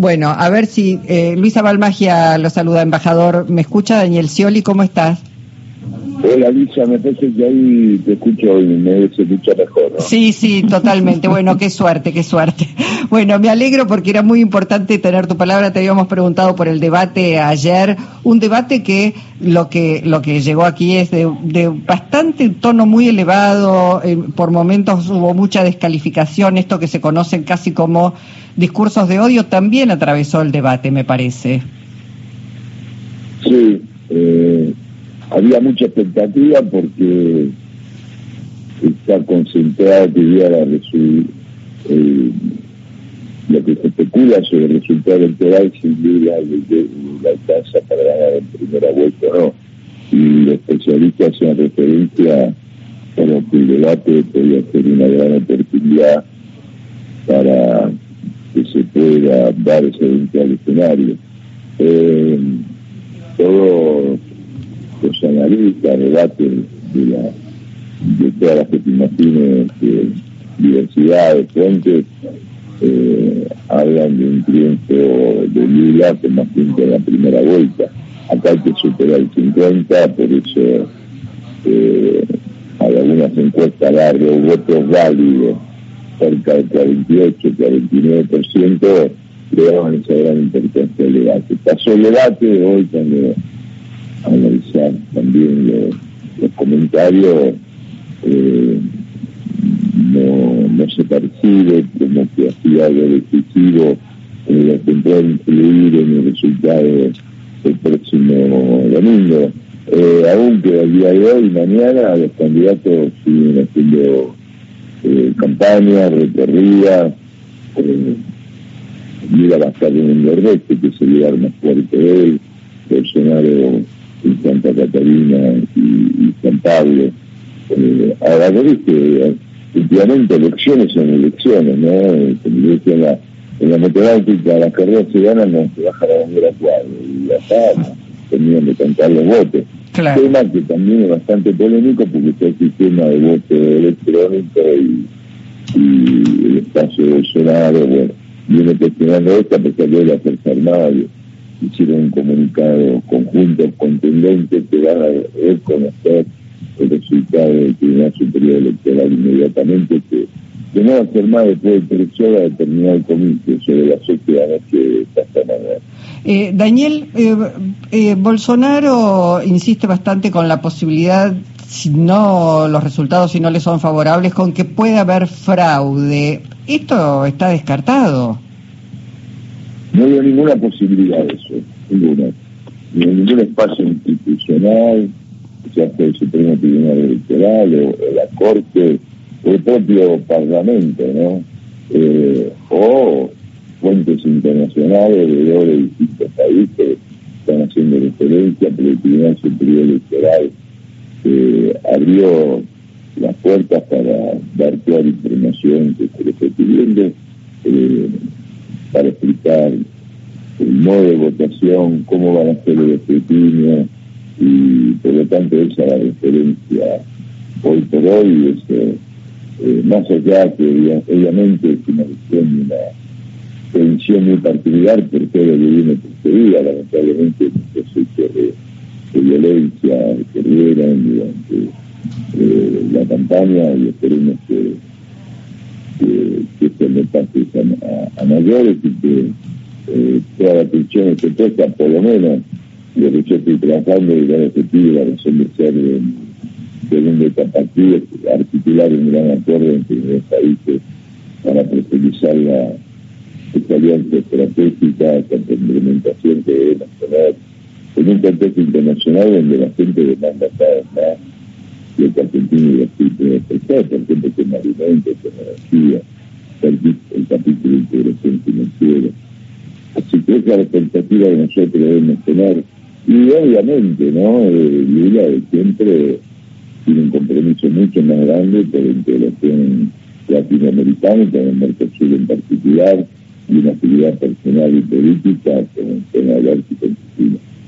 Bueno, a ver si eh, Luisa Balmagia lo saluda, embajador. ¿Me escucha Daniel Scioli? ¿Cómo estás? Hola Lisa, me parece que ahí te escucho y me se escucha mejor. ¿no? Sí, sí, totalmente. Bueno, qué suerte, qué suerte. Bueno, me alegro porque era muy importante tener tu palabra. Te habíamos preguntado por el debate ayer, un debate que lo que lo que llegó aquí es de, de bastante tono muy elevado. Eh, por momentos hubo mucha descalificación. Esto que se conocen casi como discursos de odio también atravesó el debate, me parece. Sí. Eh había mucha expectativa porque está concentrado que ya la eh, lo que se especula sobre el resultado electoral sin duda la alcanza para ganar en primera vuelta no y los especialistas hacen referencia a que el debate podría ser una gran oportunidad para que se pueda dar ese eventual escenario. Eh, todo los debates de, la, de todas las imagines, de diversidad de fuentes, eh, hablan de un triunfo de Lula más tiempo en la primera vuelta. Acá hay que superar el 50, por eso eh, hay algunas encuestas largas, votos válidos, cerca del 48, 49%, le daban esa gran importancia al debate. Pasó el debate hoy cuando analizar también los, comentarios, eh, no, no se percibe como que hacía algo decisivo la que pueda influir en el resultado del próximo domingo. Eh, aunque al día de hoy, mañana, los candidatos siguen haciendo eh, campañas, recorridas, eh, mira a en el nordeste, que es el lugar más fuerte de él, Bolsonaro en Santa Catarina y, San Pablo. Eh, ahora, que últimamente elecciones son elecciones, ¿no? Como decía en la, en la matemática, las carreras se ganan, no se baja la bandera cuadro, y acá tenían de contar los votos. Claro. Tema que también es bastante polémico porque está el sistema de voto electrónico y, y el espacio de Bolsonaro, bueno, viene cuestionando esto a pesar de la Fuerza Armada hicieron un comunicado conjunto contundente que van a reconocer el resultado del Tribunal Superior Electoral inmediatamente, que, no va a ser más después de tres horas de terminar el comicio sobre las ocho de la noche de esta. Eh, Daniel, eh, eh, Bolsonaro insiste bastante con la posibilidad, si no los resultados si no le son favorables, con que pueda haber fraude. ¿Esto está descartado? No hay ninguna posibilidad de eso, ninguna. Ni en ningún espacio institucional, ya sea el Supremo Tribunal Electoral o, la Corte o el propio Parlamento, ¿no? Eh, o fuentes internacionales de distintos países están haciendo referencia, pero el Tribunal Superior Electoral eh, abrió las puertas para dar toda la información que se le esté pidiendo. Eh, para explicar el modo de votación, cómo van a ser el escrutinio y por lo tanto esa es la referencia hoy por hoy, es, eh, más allá que obviamente es una visión una prevención muy particular por todo lo que viene precedida, lamentablemente muchos hechos de, de violencia que dieron durante eh, la campaña y esperemos que que, que se le pase a, mayores y que eh, toda la atención se toca, por lo menos, lo que yo estoy trabajando y la objetivo, la razón de ser de, aquí es articular un gran acuerdo entre los países para profundizar la alianza estratégica, esta implementación que debemos tener en un contexto internacional donde la gente demanda cada vez más que Argentina y así puede expresar, por ejemplo, con alimentos, con energía, el, el capítulo de integración financiera. Así que esa es la expectativa que nosotros debemos tener. Y obviamente, ¿no? Eh, Lula siempre tiene un compromiso mucho más grande por la integración latinoamericana, con el Mercosur en particular, y una actividad personal y política con, con hablar y con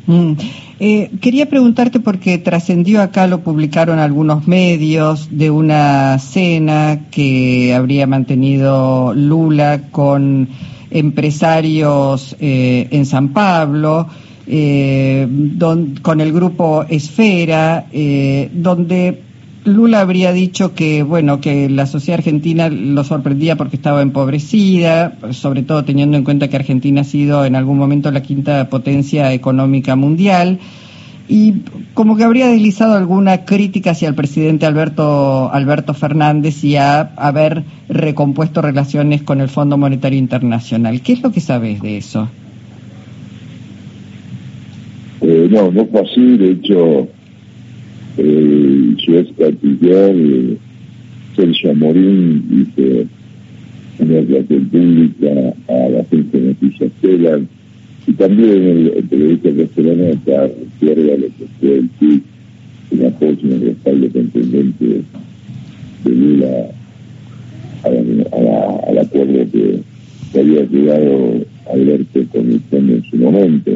Mm. Eh, quería preguntarte porque trascendió acá, lo publicaron algunos medios, de una cena que habría mantenido Lula con empresarios eh, en San Pablo, eh, con el grupo Esfera, eh, donde Lula habría dicho que, bueno, que la sociedad argentina lo sorprendía porque estaba empobrecida, sobre todo teniendo en cuenta que Argentina ha sido en algún momento la quinta potencia económica mundial y como que habría deslizado alguna crítica hacia el presidente Alberto, Alberto Fernández y a haber recompuesto relaciones con el Fondo Monetario Internacional. ¿Qué es lo que sabes de eso? Eh, no, no fue así, de hecho, eh, canciller eh, Sergio Morín dice una relación pública a la agencia de noticias y también el, el periodista Castellaneta recuerda lo que fue el TIC, un apoyo en el respaldo de Lula al acuerdo que, había llegado Alberto con el en su momento.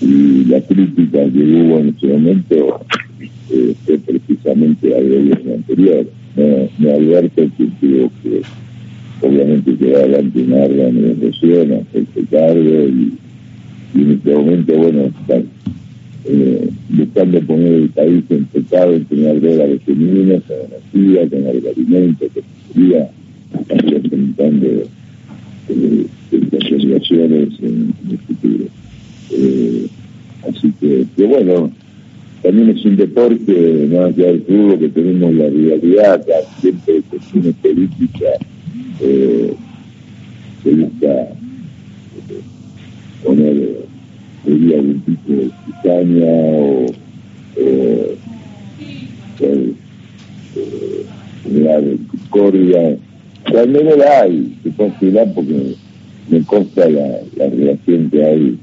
Y la crítica que hubo en ese momento fue precisamente al gobierno anterior. No, no Alberto que tuvo que obviamente quedar adelante una larga negociación, hacerse cargo y y en este momento, bueno, están eh, buscando poner el país en pecado, en tener dólares femeninas, con energía, con el alimento, con seguridad, están representando eh, obligaciones en, el futuro. Eh, así que, bueno, también es un deporte, más allá del que tenemos la rivalidad, siempre cuestiones políticas, eh, se busca eh, poner sería algún tipo de cizaña o eh, eh, generar discordia. Cuando no la hay, se puede porque me consta la, la relación que hay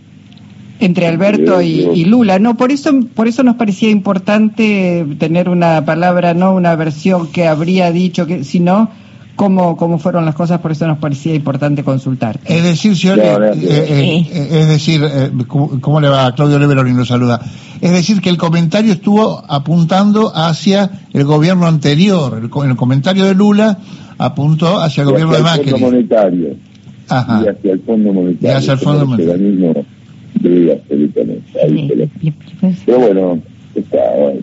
entre Alberto y, Lula, no, por eso, por eso nos parecía importante tener una palabra, no una versión que habría dicho que, sino cómo, cómo fueron las cosas, por eso nos parecía importante consultar. Es decir, señor, eh, eh, eh, es decir, ¿cómo, le va? Claudio Leveroni lo saluda. Es decir, que el comentario estuvo apuntando hacia el gobierno anterior, el, el comentario de Lula apuntó hacia el gobierno de Macri. Fondo monetario. Ajá. Y hacia el Fondo Monetario. Y hacia el Fondo Monetario. Pero bueno, está,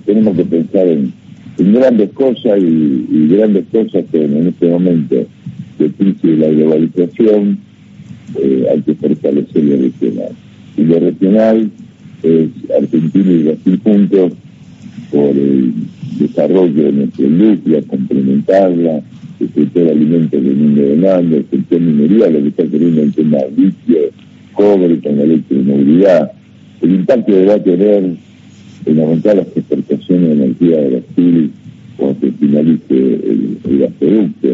tenemos que pensar en grandes cosas y, grandes cosas que en este momento de crisis de la globalización eh, hay que fortalecer lo regional. Y lo regional es Argentina y Brasil juntos por el desarrollo de nuestra industria, complementarla, el sector de alimentos del mundo demanda, el sector minería, lo que está queriendo el tema de litio, cobre con la electromovilidad. El impacto que va a tener en aumentar las exportaciones de energía de Brasil cuando se finalice el, el gasoducto,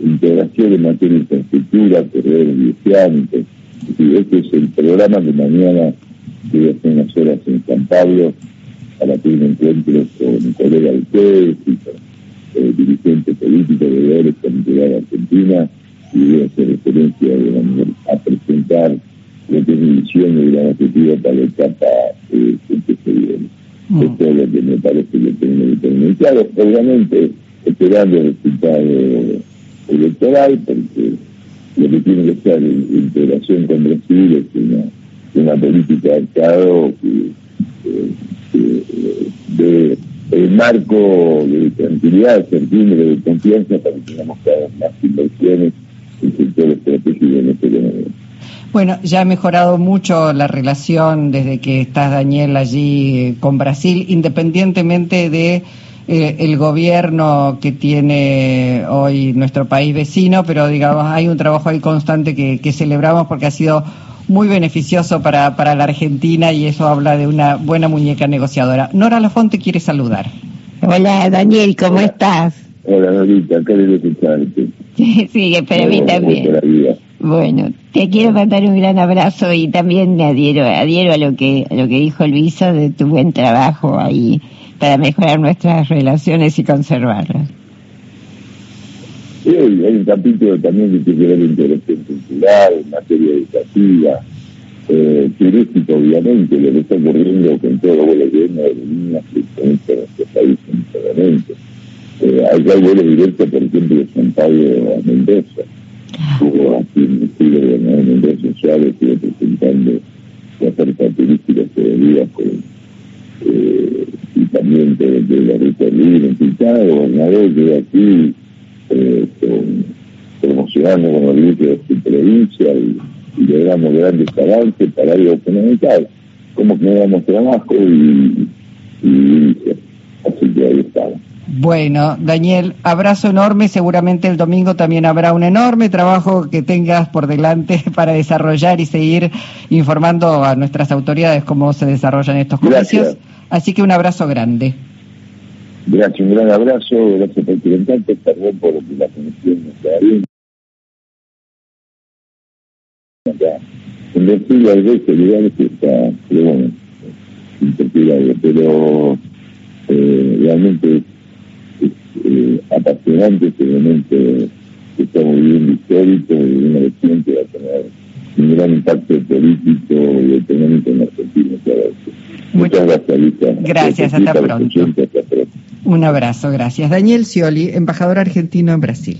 integración de materia de infraestructura, corredores bioceánicos. Este es el programa de mañana que hace unas horas en San Pablo para tener encuentros con el colega de y con obviamente esperando el resultado electoral, porque lo que tiene que ser integración con Brasil es una, política de Estado que, de el marco de tranquilidad, certidumbre, de confianza para que tengamos cada vez más inversiones en sectores estratégicos de nuestra economía. Bueno, ya ha mejorado mucho la relación desde que estás, Daniel, allí eh, con Brasil, independientemente de eh, el gobierno que tiene hoy nuestro país vecino, pero digamos, hay un trabajo ahí constante que, celebramos porque ha sido muy beneficioso para, para la Argentina y eso habla de una buena muñeca negociadora. Nora Lafonte quiere saludar. Hola, Daniel, ¿cómo estás? Hola, Norita, de escucharte. sí, para mí también. Bueno, te quiero mandar un gran abrazo y también me adhiero, adhiero a lo que a lo que dijo Luisa de tu buen trabajo ahí para mejorar nuestras relaciones y conservarlas. Sí, hay un capítulo también que tiene que ver la integración cultural, en materia educativa, eh, turístico, obviamente, lo que está ocurriendo con todo los vuelos llenos de niñas que conecta a nuestro país en este Eh, hay vuelos directos, por ejemplo, de San Pablo a Mendoza estuvo aquí en el siglo en redes sociales, estuvo presentando las características que con, eh, y también de, de la ruta libre en Pintado, gobernador, que aquí eh, con, promocionando con orgullo de su provincia y, y logramos grandes avances para algo fundamental, como generamos trabajo y, y así que ahí estamos. Bueno, Daniel, abrazo enorme. Seguramente el domingo también habrá un enorme trabajo que tengas por delante para desarrollar y seguir informando a nuestras autoridades cómo se desarrollan estos comicios. Así que un abrazo grande. Gracias, un gran abrazo. Gracias preguntarte. Perdón por la conexión está bien. En decir al veces lugares está, pero bueno, pero eh, realmente eh, apasionante este momento que estamos viviendo histórico y una elección que va a tener un gran impacto político y económico en Argentina. Muchas gracias, Lisa. Gracias, hasta pronto. Un abrazo, gracias. Daniel Scioli, embajador argentino en Brasil.